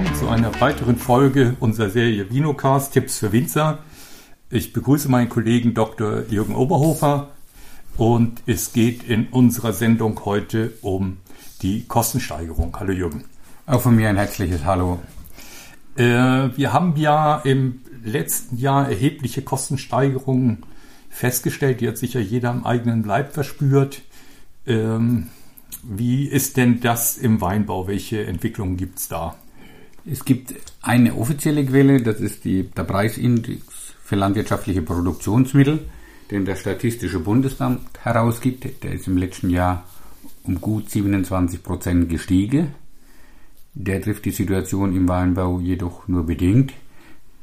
willkommen zu einer weiteren Folge unserer Serie Vinocast Tipps für Winzer. Ich begrüße meinen Kollegen Dr. Jürgen Oberhofer und es geht in unserer Sendung heute um die Kostensteigerung. Hallo Jürgen. Auch von mir ein herzliches Hallo. Äh, wir haben ja im letzten Jahr erhebliche Kostensteigerungen festgestellt, die hat sicher jeder am eigenen Leib verspürt. Ähm, wie ist denn das im Weinbau? Welche Entwicklungen gibt es da? Es gibt eine offizielle Quelle, das ist die, der Preisindex für landwirtschaftliche Produktionsmittel, den der Statistische Bundesamt herausgibt. Der ist im letzten Jahr um gut 27 Prozent gestiegen. Der trifft die Situation im Weinbau jedoch nur bedingt,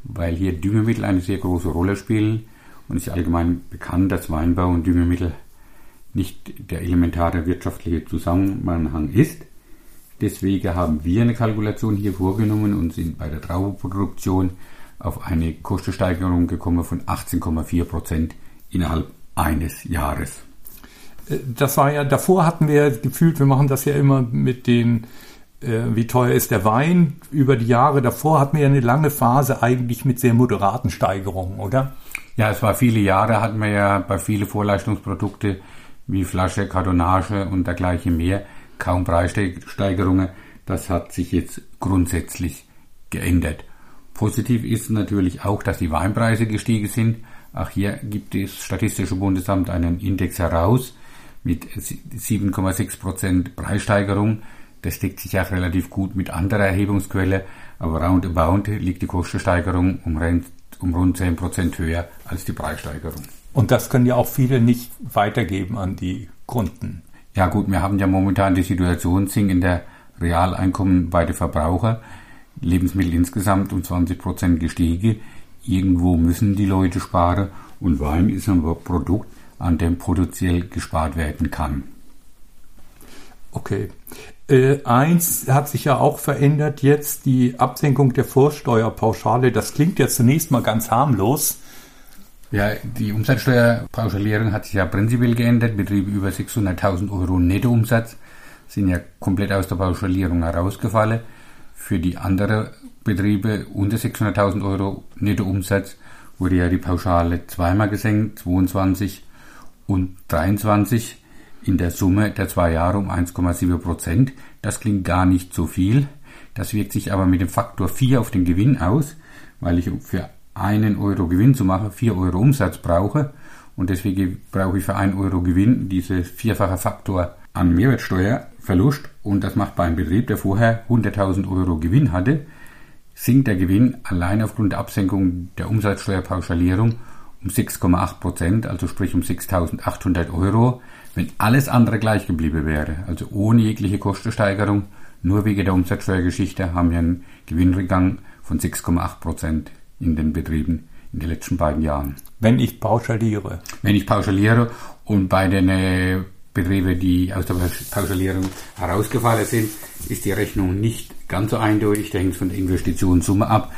weil hier Düngemittel eine sehr große Rolle spielen und es ist allgemein bekannt, dass Weinbau und Düngemittel nicht der elementare wirtschaftliche Zusammenhang ist. Deswegen haben wir eine Kalkulation hier vorgenommen und sind bei der Traubenproduktion auf eine Kostensteigerung gekommen von 18,4 Prozent innerhalb eines Jahres. Äh, das war ja, davor hatten wir gefühlt, wir machen das ja immer mit den, äh, wie teuer ist der Wein, über die Jahre davor hatten wir ja eine lange Phase eigentlich mit sehr moderaten Steigerungen, oder? Ja, es war viele Jahre, hatten wir ja bei vielen Vorleistungsprodukte wie Flasche, Kartonage und dergleichen mehr kaum Preissteigerungen. Das hat sich jetzt grundsätzlich geändert. Positiv ist natürlich auch, dass die Weinpreise gestiegen sind. Auch hier gibt das Statistische Bundesamt einen Index heraus mit 7,6 Prozent Preissteigerung. Das deckt sich auch relativ gut mit anderer Erhebungsquelle, aber roundabout liegt die Kostensteigerung um, um rund 10 Prozent höher als die Preissteigerung. Und das können ja auch viele nicht weitergeben an die Kunden. Ja gut, wir haben ja momentan die Situation in der Realeinkommen bei den Verbrauchern. Lebensmittel insgesamt um 20 Prozent gestiegen. Irgendwo müssen die Leute sparen und Wein ist ein Produkt, an dem potenziell gespart werden kann. Okay. Äh, eins hat sich ja auch verändert jetzt, die Absenkung der Vorsteuerpauschale. Das klingt ja zunächst mal ganz harmlos. Ja, die Umsatzsteuerpauschalierung hat sich ja prinzipiell geändert. Betriebe über 600.000 Euro Nettoumsatz sind ja komplett aus der Pauschalierung herausgefallen. Für die anderen Betriebe unter 600.000 Euro Nettoumsatz wurde ja die Pauschale zweimal gesenkt, 22 und 23 in der Summe der zwei Jahre um 1,7 Prozent. Das klingt gar nicht so viel. Das wirkt sich aber mit dem Faktor 4 auf den Gewinn aus, weil ich für einen Euro Gewinn zu machen, vier Euro Umsatz brauche. Und deswegen brauche ich für einen Euro Gewinn diese vierfache Faktor an Mehrwertsteuerverlust. Und das macht bei einem Betrieb, der vorher 100.000 Euro Gewinn hatte, sinkt der Gewinn allein aufgrund der Absenkung der Umsatzsteuerpauschalierung um 6,8 Prozent, also sprich um 6.800 Euro, wenn alles andere gleich geblieben wäre, also ohne jegliche Kostensteigerung, nur wegen der Umsatzsteuergeschichte haben wir einen Gewinnrückgang von 6,8 Prozent in den Betrieben in den letzten beiden Jahren. Wenn ich pauschaliere. Wenn ich pauschaliere und bei den äh, Betrieben, die aus der Pauschalierung herausgefallen sind, ist die Rechnung nicht ganz so eindeutig. Da hängt es von der Investitionssumme ab.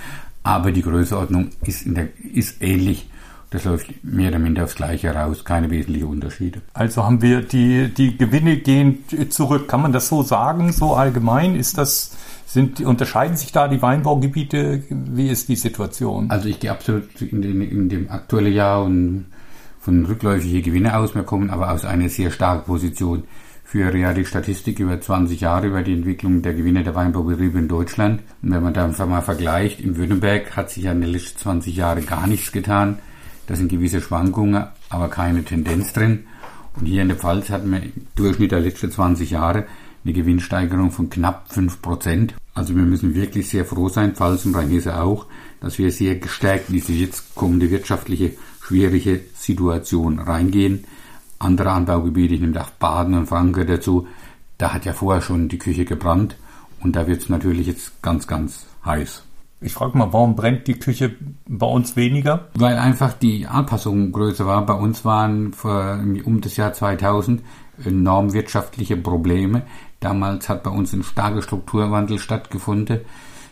Aber die Größenordnung ist, der, ist ähnlich. Das läuft mehr oder minder aufs Gleiche heraus, keine wesentlichen Unterschiede. Also haben wir die, die Gewinne gehen zurück. Kann man das so sagen, so allgemein? Ist das sind, unterscheiden sich da die Weinbaugebiete? Wie ist die Situation? Also ich gehe absolut in, den, in dem aktuellen Jahr und von rückläufigen Gewinne aus. Wir kommen aber aus einer sehr starken Position. Für die Statistik über 20 Jahre über die Entwicklung der Gewinne der Weinbaubetriebe in Deutschland. Und wenn man da einfach mal vergleicht, in Württemberg hat sich ja in den letzten 20 Jahren gar nichts getan. Da sind gewisse Schwankungen, aber keine Tendenz drin. Und hier in der Pfalz hatten wir im Durchschnitt der letzten 20 Jahre eine Gewinnsteigerung von knapp 5%. Also wir müssen wirklich sehr froh sein, Pfalz und Rheinhesse auch, dass wir sehr gestärkt in diese jetzt kommende wirtschaftliche schwierige Situation reingehen. Andere Anbaugebiete, ich nehme auch Baden und Franken dazu, da hat ja vorher schon die Küche gebrannt und da wird es natürlich jetzt ganz, ganz heiß. Ich frage mal, warum brennt die Küche bei uns weniger? Weil einfach die Anpassung größer war. Bei uns waren vor, um das Jahr 2000 enorm wirtschaftliche Probleme. Damals hat bei uns ein starker Strukturwandel stattgefunden.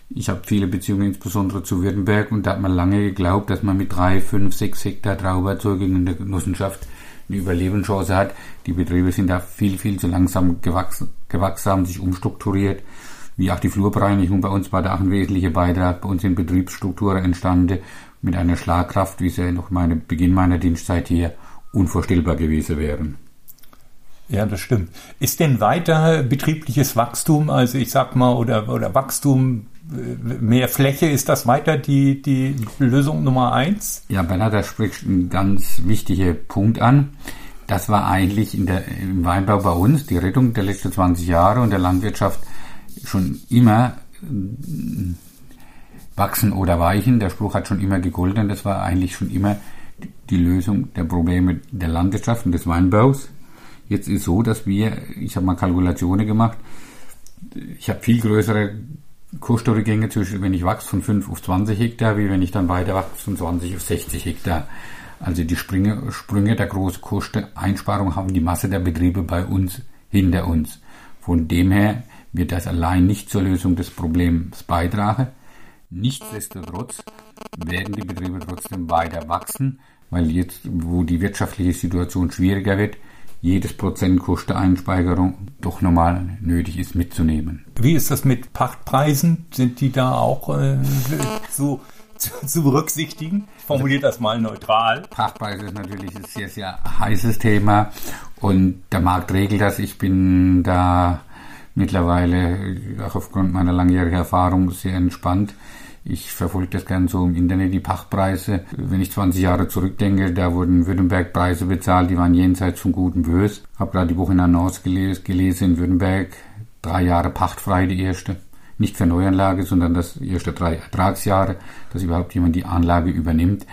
Ich habe viele Beziehungen insbesondere zu Württemberg und da hat man lange geglaubt, dass man mit drei, fünf, sechs Hektar Trauberzeugung in der Genossenschaft eine Überlebenschance hat. Die Betriebe sind da viel, viel zu langsam gewachsen, gewachsen haben sich umstrukturiert. wie auch die Flurbereinigung bei uns war da ein wesentlicher Beitrag. Bei uns sind Betriebsstrukturen entstanden mit einer Schlagkraft, wie sie noch meine Beginn meiner Dienstzeit hier unvorstellbar gewesen wären. Ja, das stimmt. Ist denn weiter betriebliches Wachstum, also ich sag mal, oder, oder Wachstum, äh, mehr Fläche, ist das weiter die, die Lösung Nummer eins? Ja, Bernhard, da spricht ein ganz wichtiger Punkt an. Das war eigentlich in der, im Weinbau bei uns die Rettung der letzten 20 Jahre und der Landwirtschaft schon immer äh, wachsen oder weichen. Der Spruch hat schon immer gegolten. Das war eigentlich schon immer die Lösung der Probleme der Landwirtschaft und des Weinbaus. Jetzt ist so, dass wir, ich habe mal Kalkulationen gemacht, ich habe viel größere Kursdurchgänge zwischen, wenn ich wachse von 5 auf 20 Hektar, wie wenn ich dann weiter wachse von 20 auf 60 Hektar. Also die Sprünge, Sprünge der großen Kosteneinsparung haben die Masse der Betriebe bei uns hinter uns. Von dem her wird das allein nicht zur Lösung des Problems beitragen. Nichtsdestotrotz werden die Betriebe trotzdem weiter wachsen, weil jetzt, wo die wirtschaftliche Situation schwieriger wird, jedes Prozent Kosteneinspeigerung doch normal nötig ist mitzunehmen. Wie ist das mit Pachtpreisen? Sind die da auch äh, so zu, zu, berücksichtigen? Ich formuliere das mal neutral. Pachtpreise ist natürlich ein sehr, sehr heißes Thema und der Markt regelt das. Ich bin da mittlerweile auch aufgrund meiner langjährigen Erfahrung sehr entspannt. Ich verfolge das gern so im Internet, die Pachtpreise. Wenn ich 20 Jahre zurückdenke, da wurden Württemberg Preise bezahlt, die waren jenseits von gut und böse. Habe gerade die Woche in Annonce gelesen, gelesen in Württemberg, drei Jahre pachtfrei die erste. Nicht für Neuanlage, sondern das erste drei Ertragsjahre, dass überhaupt jemand die Anlage übernimmt.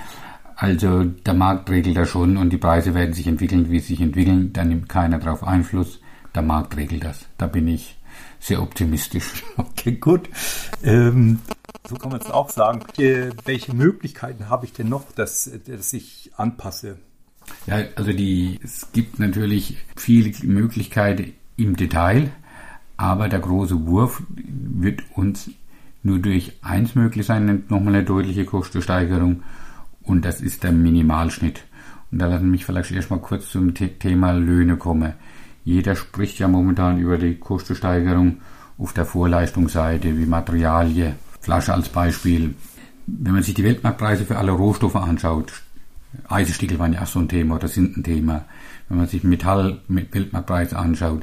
Also der Markt regelt das schon und die Preise werden sich entwickeln, wie sie sich entwickeln. Da nimmt keiner drauf Einfluss. Der Markt regelt das. Da bin ich sehr optimistisch. Okay, gut. Ähm, so kann man es auch sagen. Welche Möglichkeiten habe ich denn noch, dass, dass ich anpasse? Ja, also die, es gibt natürlich viele Möglichkeiten im Detail, aber der große Wurf wird uns nur durch eins möglich sein, nochmal eine deutliche Kostensteigerung und das ist der Minimalschnitt. Und da lassen mich vielleicht erstmal kurz zum Thema Löhne kommen. Jeder spricht ja momentan über die Kostensteigerung auf der Vorleistungsseite wie Materialien, Flasche als Beispiel. Wenn man sich die Weltmarktpreise für alle Rohstoffe anschaut, Eisenstickel waren ja auch so ein Thema oder sind ein Thema. Wenn man sich Metall mit Weltmarktpreise anschaut,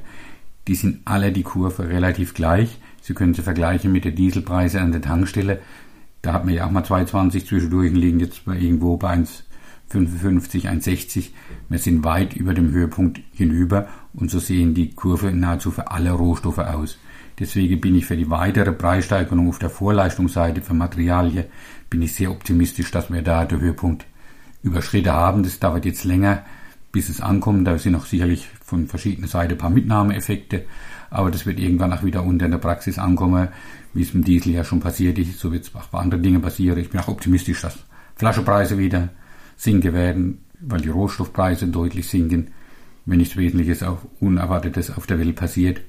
die sind alle die Kurve relativ gleich. Sie können sie vergleichen mit den Dieselpreisen an der Tankstelle. Da hat man ja auch mal 2,20 zwischendurch und liegen jetzt bei irgendwo bei 1,55, 1,60. Wir sind weit über dem Höhepunkt hinüber und so sehen die Kurve nahezu für alle Rohstoffe aus. Deswegen bin ich für die weitere Preissteigerung auf der Vorleistungsseite für Materialien bin ich sehr optimistisch, dass wir da den Höhepunkt überschritten haben. Das dauert jetzt länger, bis es ankommt. Da sind noch sicherlich von verschiedenen Seiten ein paar Mitnahmeeffekte, aber das wird irgendwann auch wieder unter in der Praxis ankommen, wie es mit Diesel ja schon passiert ist. So wird es auch bei anderen Dingen passieren. Ich bin auch optimistisch, dass Flaschenpreise wieder sinken werden, weil die Rohstoffpreise deutlich sinken, wenn nichts Wesentliches, auch Unerwartetes auf der Welt passiert.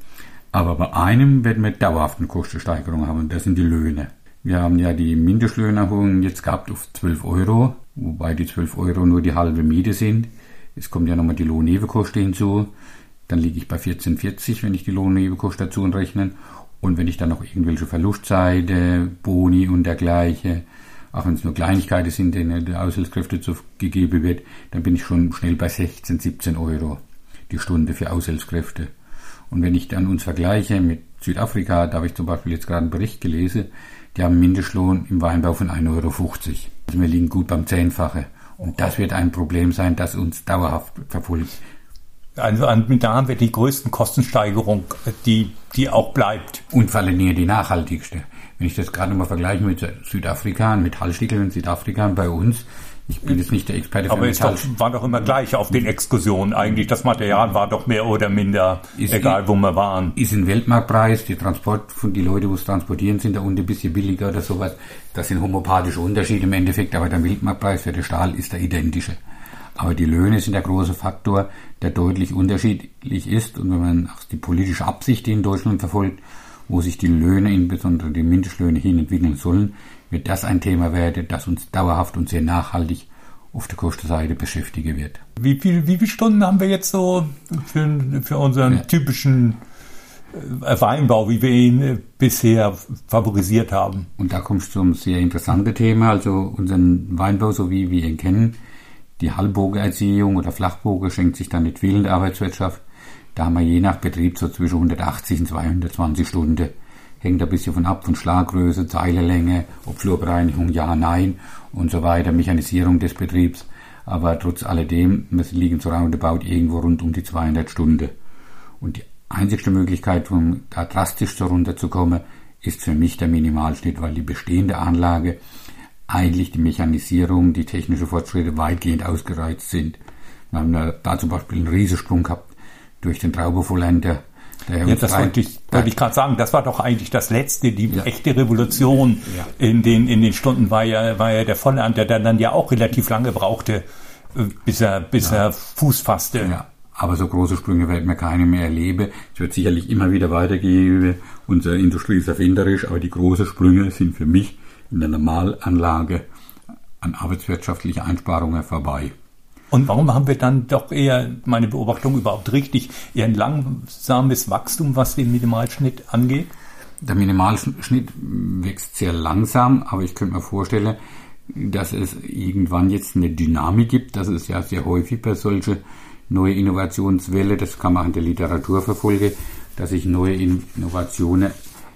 Aber bei einem werden wir dauerhaften Kostensteigerung haben, das sind die Löhne. Wir haben ja die Mindestlöhnerhöhung jetzt gehabt auf 12 Euro, wobei die 12 Euro nur die halbe Miete sind. Es kommt ja nochmal die Lohnnebenkosten hinzu. Dann liege ich bei 14,40, wenn ich die Lohnnebenkosten dazu rechne. Und wenn ich dann noch irgendwelche Verlustseite, Boni und dergleichen, auch wenn es nur Kleinigkeiten sind, denen die Aushilfskräfte gegeben wird, dann bin ich schon schnell bei 16, 17 Euro die Stunde für Aushilfskräfte. Und wenn ich dann uns vergleiche mit Südafrika, da habe ich zum Beispiel jetzt gerade einen Bericht gelesen, die haben einen Mindestlohn im Weinbau von 1,50 Euro. Also wir liegen gut beim Zehnfache. Und das wird ein Problem sein, das uns dauerhaft verfolgt. Also da haben wir die größten Kostensteigerung, die, die auch bleibt. Und vor allem die nachhaltigste. Wenn ich das gerade mal vergleiche mit Südafrika, mit Hallstickel in Südafrika bei uns, ich bin jetzt nicht der Experte für Aber es doch, war doch immer gleich auf den Exkursionen eigentlich. Das Material war doch mehr oder minder ist, egal, wo wir waren. Ist ein Weltmarktpreis, die Transport von die Leute, wo es transportieren, sind da unten ein bisschen billiger oder sowas. Das sind homopathische Unterschiede im Endeffekt, aber der Weltmarktpreis für den Stahl ist der identische. Aber die Löhne sind der große Faktor, der deutlich unterschiedlich ist. Und wenn man auch die politische Absicht, die in Deutschland verfolgt, wo sich die Löhne, insbesondere die Mindestlöhne, hin entwickeln sollen, wird das ein Thema werden, das uns dauerhaft und sehr nachhaltig auf der Kostenseite beschäftigen wird. Wie, viel, wie viele Stunden haben wir jetzt so für, für unseren ja. typischen äh, Weinbau, wie wir ihn äh, bisher favorisiert haben. Und da kommst du zum sehr interessanten Thema, also unseren Weinbau, so wie wir ihn kennen. Die Halbbogenerziehung oder Flachboge schenkt sich dann nicht viel in der Arbeitswirtschaft. Da haben wir je nach Betrieb so zwischen 180 und 220 Stunden. Hängt ein bisschen von ab, von Schlaggröße, Zeilelänge, ob Flurbereinigung, ja, nein und so weiter, Mechanisierung des Betriebs. Aber trotz alledem, wir liegen so roundabout irgendwo rund um die 200 Stunden. Und die einzigste Möglichkeit, um da drastisch so runterzukommen, ist für mich der Minimalschnitt, weil die bestehende Anlage eigentlich die Mechanisierung, die technische Fortschritte weitgehend ausgereizt sind. Wir haben da zum Beispiel einen Riesensprung gehabt durch den Traubevollender. Ja, das wollte ich, wollte ich gerade sagen. Das war doch eigentlich das Letzte, die ja. echte Revolution ja. in, den, in den Stunden war ja, war ja der Vollender, der dann ja auch relativ lange brauchte, äh, bis er, bis ja. er Fuß fasste. Ja. Aber so große Sprünge werden wir keine mehr erleben. Es wird sicherlich immer wieder weitergehen. Unsere Industrie ist erfinderisch, aber die großen Sprünge sind für mich in der Normalanlage an arbeitswirtschaftliche Einsparungen vorbei. Und warum haben wir dann doch eher, meine Beobachtung überhaupt richtig, eher ein langsames Wachstum, was den Minimalschnitt angeht? Der Minimalschnitt wächst sehr langsam, aber ich könnte mir vorstellen, dass es irgendwann jetzt eine Dynamik gibt. Das ist ja sehr häufig bei solchen neue Innovationswelle, das kann man in der Literatur verfolgen, dass sich neue Innovationen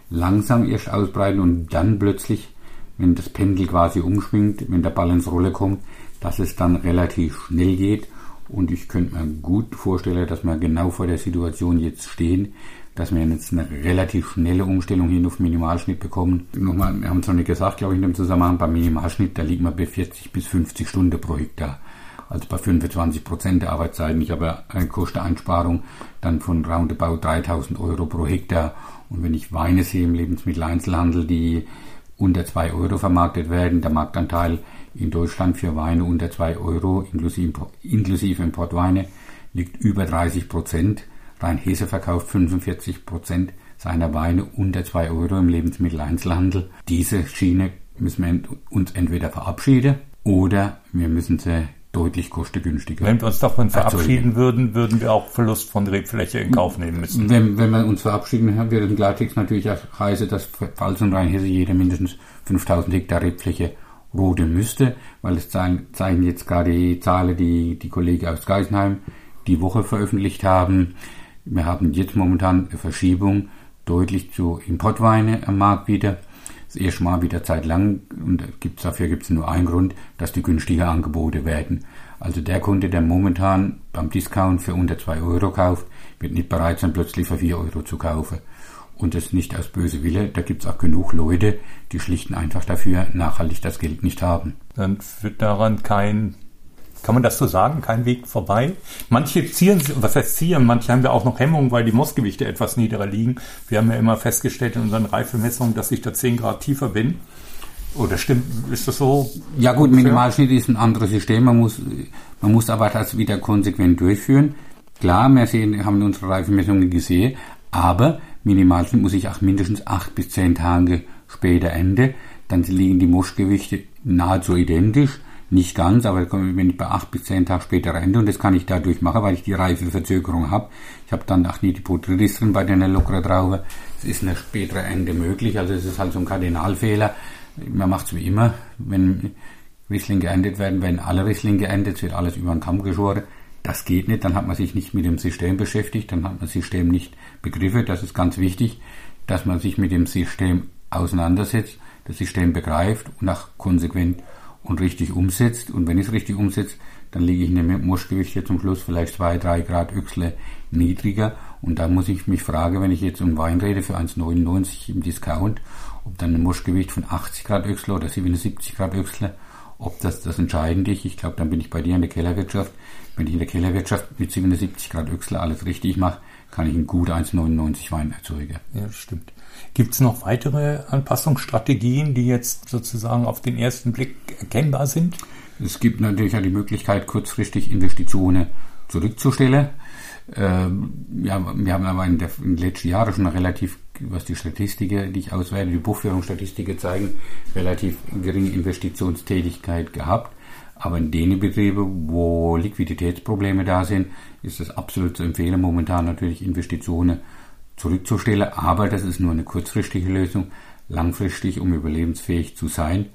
langsam erst ausbreiten und dann plötzlich, wenn das Pendel quasi umschwingt, wenn der Ball ins Rolle kommt, dass es dann relativ schnell geht. Und ich könnte mir gut vorstellen, dass wir genau vor der Situation jetzt stehen, dass wir jetzt eine relativ schnelle Umstellung hin auf Minimalschnitt bekommen. Nochmal, wir haben es noch nicht gesagt, glaube ich, in dem Zusammenhang, beim Minimalschnitt, da liegt man bei 40 bis 50 Stunden pro Hektar also bei 25 Prozent der Arbeitszeiten. Ich habe eine Kosteneinsparung dann von roundabout 3000 Euro pro Hektar. Und wenn ich Weine sehe im Lebensmitteleinzelhandel, die unter 2 Euro vermarktet werden, der Marktanteil in Deutschland für Weine unter 2 Euro inklusive, inklusive Importweine liegt über 30 Prozent. Rein Hesse verkauft 45 Prozent seiner Weine unter 2 Euro im Lebensmitteleinzelhandel. Diese Schiene müssen wir uns entweder verabschieden oder wir müssen sie deutlich kostengünstiger. Wenn wir uns davon verabschieden also, würden, würden wir auch Verlust von Rebfläche in Kauf nehmen müssen. Wenn, wenn wir uns verabschieden, haben wir im Klartext natürlich auch heiße, dass Pfalz und Rheinhesse jeder mindestens 5000 Hektar Rebfläche roden müsste, weil es zeigen, zeigen jetzt gerade die Zahlen, die die Kollegen aus Geisenheim die Woche veröffentlicht haben. Wir haben jetzt momentan eine Verschiebung deutlich zu Importweine am Markt wieder das erste Mal wieder Zeit lang und gibt's, dafür gibt es nur einen Grund, dass die günstiger Angebote werden. Also der Kunde, der momentan beim Discount für unter 2 Euro kauft, wird nicht bereit sein, plötzlich für 4 Euro zu kaufen. Und das nicht aus böse Wille, da gibt es auch genug Leute, die schlichten einfach dafür nachhaltig das Geld nicht haben. Dann wird daran kein kann man das so sagen? Kein Weg vorbei? Manche ziehen, was heißt ziehen? Manche haben ja auch noch Hemmungen, weil die Mossgewichte etwas niedriger liegen. Wir haben ja immer festgestellt in unseren Reifemessungen, dass ich da 10 Grad tiefer bin. Oder stimmt, ist das so? Ja gut, Minimalschnitt ist ein anderes System. Man muss, man muss aber das wieder konsequent durchführen. Klar, wir sehen, haben unsere Reifemessungen gesehen, aber Minimalschnitt muss ich auch mindestens 8 bis 10 Tage später ende. Dann liegen die Moschgewichte nahezu identisch. Nicht ganz, aber wenn ich bei acht bis zehn Tage später ende und das kann ich dadurch machen, weil ich die Reifeverzögerung habe. Ich habe dann auch nicht die Botrytis drin bei den lockeren Trauben. Es ist eine spätere Ende möglich, also es ist halt so ein Kardinalfehler. Man macht es wie immer, wenn Riesling geendet werden, wenn alle Riesling geendet, wird alles über den Kamm geschoren. Das geht nicht, dann hat man sich nicht mit dem System beschäftigt, dann hat man das System nicht begriffen. Das ist ganz wichtig, dass man sich mit dem System auseinandersetzt, das System begreift und auch konsequent und richtig umsetzt. Und wenn ich es richtig umsetze, dann liege ich in dem Moschgewicht hier zum Schluss vielleicht zwei, drei Grad Öchsle niedriger. Und da muss ich mich fragen, wenn ich jetzt um Wein rede für 1,99 im Discount, ob dann ein Moschgewicht von 80 Grad Öchsle oder 77 Grad Öchsle, ob das das Entscheidende ist. Ich glaube, dann bin ich bei dir in der Kellerwirtschaft. Wenn ich in der Kellerwirtschaft mit 77 Grad Öchsle alles richtig mache, kann ich einen gut 1,99 Wein erzeugen. Ja, stimmt. Gibt es noch weitere Anpassungsstrategien, die jetzt sozusagen auf den ersten Blick erkennbar sind? Es gibt natürlich auch die Möglichkeit, kurzfristig Investitionen zurückzustellen. Ähm, ja, wir haben aber in, der, in den letzten Jahren schon relativ, was die Statistiken, die ich auswerte, die Buchführungsstatistiken zeigen, relativ geringe Investitionstätigkeit gehabt. Aber in den Betrieben, wo Liquiditätsprobleme da sind, ist es absolut zu empfehlen, momentan natürlich Investitionen zurückzustellen. Aber das ist nur eine kurzfristige Lösung. Langfristig, um überlebensfähig zu sein,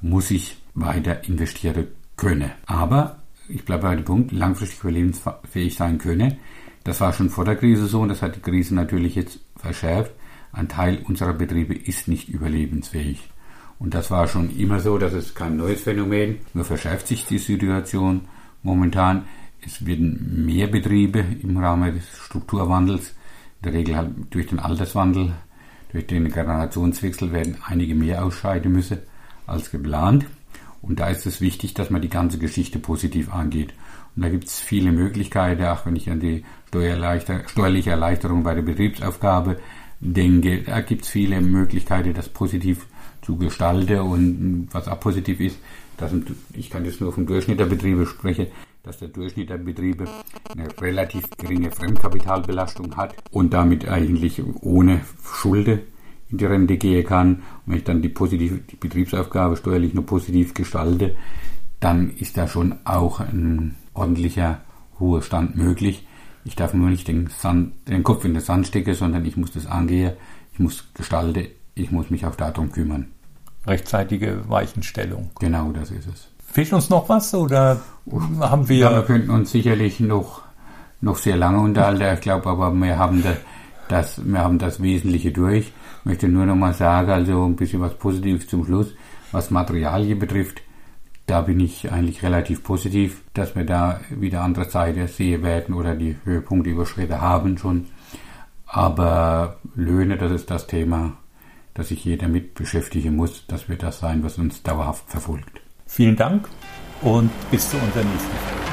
muss ich weiter investieren können. Aber ich bleibe bei dem Punkt, langfristig überlebensfähig sein können. Das war schon vor der Krise so und das hat die Krise natürlich jetzt verschärft. Ein Teil unserer Betriebe ist nicht überlebensfähig. Und das war schon immer so, das ist kein neues Phänomen, nur verschärft sich die Situation momentan. Es werden mehr Betriebe im Rahmen des Strukturwandels, der Regel halt durch den Alterswandel, durch den Generationswechsel werden einige mehr ausscheiden müssen als geplant. Und da ist es wichtig, dass man die ganze Geschichte positiv angeht. Und da gibt es viele Möglichkeiten, auch wenn ich an die steuerliche Erleichterung bei der Betriebsaufgabe denke, da gibt es viele Möglichkeiten, das positiv zu gestalten. Und was auch positiv ist, dass ich kann jetzt nur vom Durchschnitt der Betriebe sprechen, dass der Durchschnitt der Betriebe eine relativ geringe Fremdkapitalbelastung hat und damit eigentlich ohne Schulden in die Rente gehen kann. Und wenn ich dann die, positive, die Betriebsaufgabe steuerlich nur positiv gestalte, dann ist da schon auch ein ordentlicher Ruhestand möglich. Ich darf nur nicht den, Sand, den Kopf in den Sand stecken, sondern ich muss das angehen, ich muss gestalten, ich muss mich auch darum kümmern. Rechtzeitige Weichenstellung. Genau, das ist es. Fehlt uns noch was oder haben wir. Ja, wir könnten uns sicherlich noch, noch sehr lange unterhalten. Ich glaube aber, wir haben das, das, wir haben das Wesentliche durch. Ich möchte nur noch mal sagen, also ein bisschen was Positives zum Schluss, was Materialien betrifft. Da bin ich eigentlich relativ positiv, dass wir da wieder andere Zeiten sehen werden oder die Höhepunkte überschritten haben schon. Aber Löhne, das ist das Thema, dass sich jeder mit beschäftigen muss. Das wird das sein, was uns dauerhaft verfolgt. Vielen Dank und bis zu unserer nächsten Folge.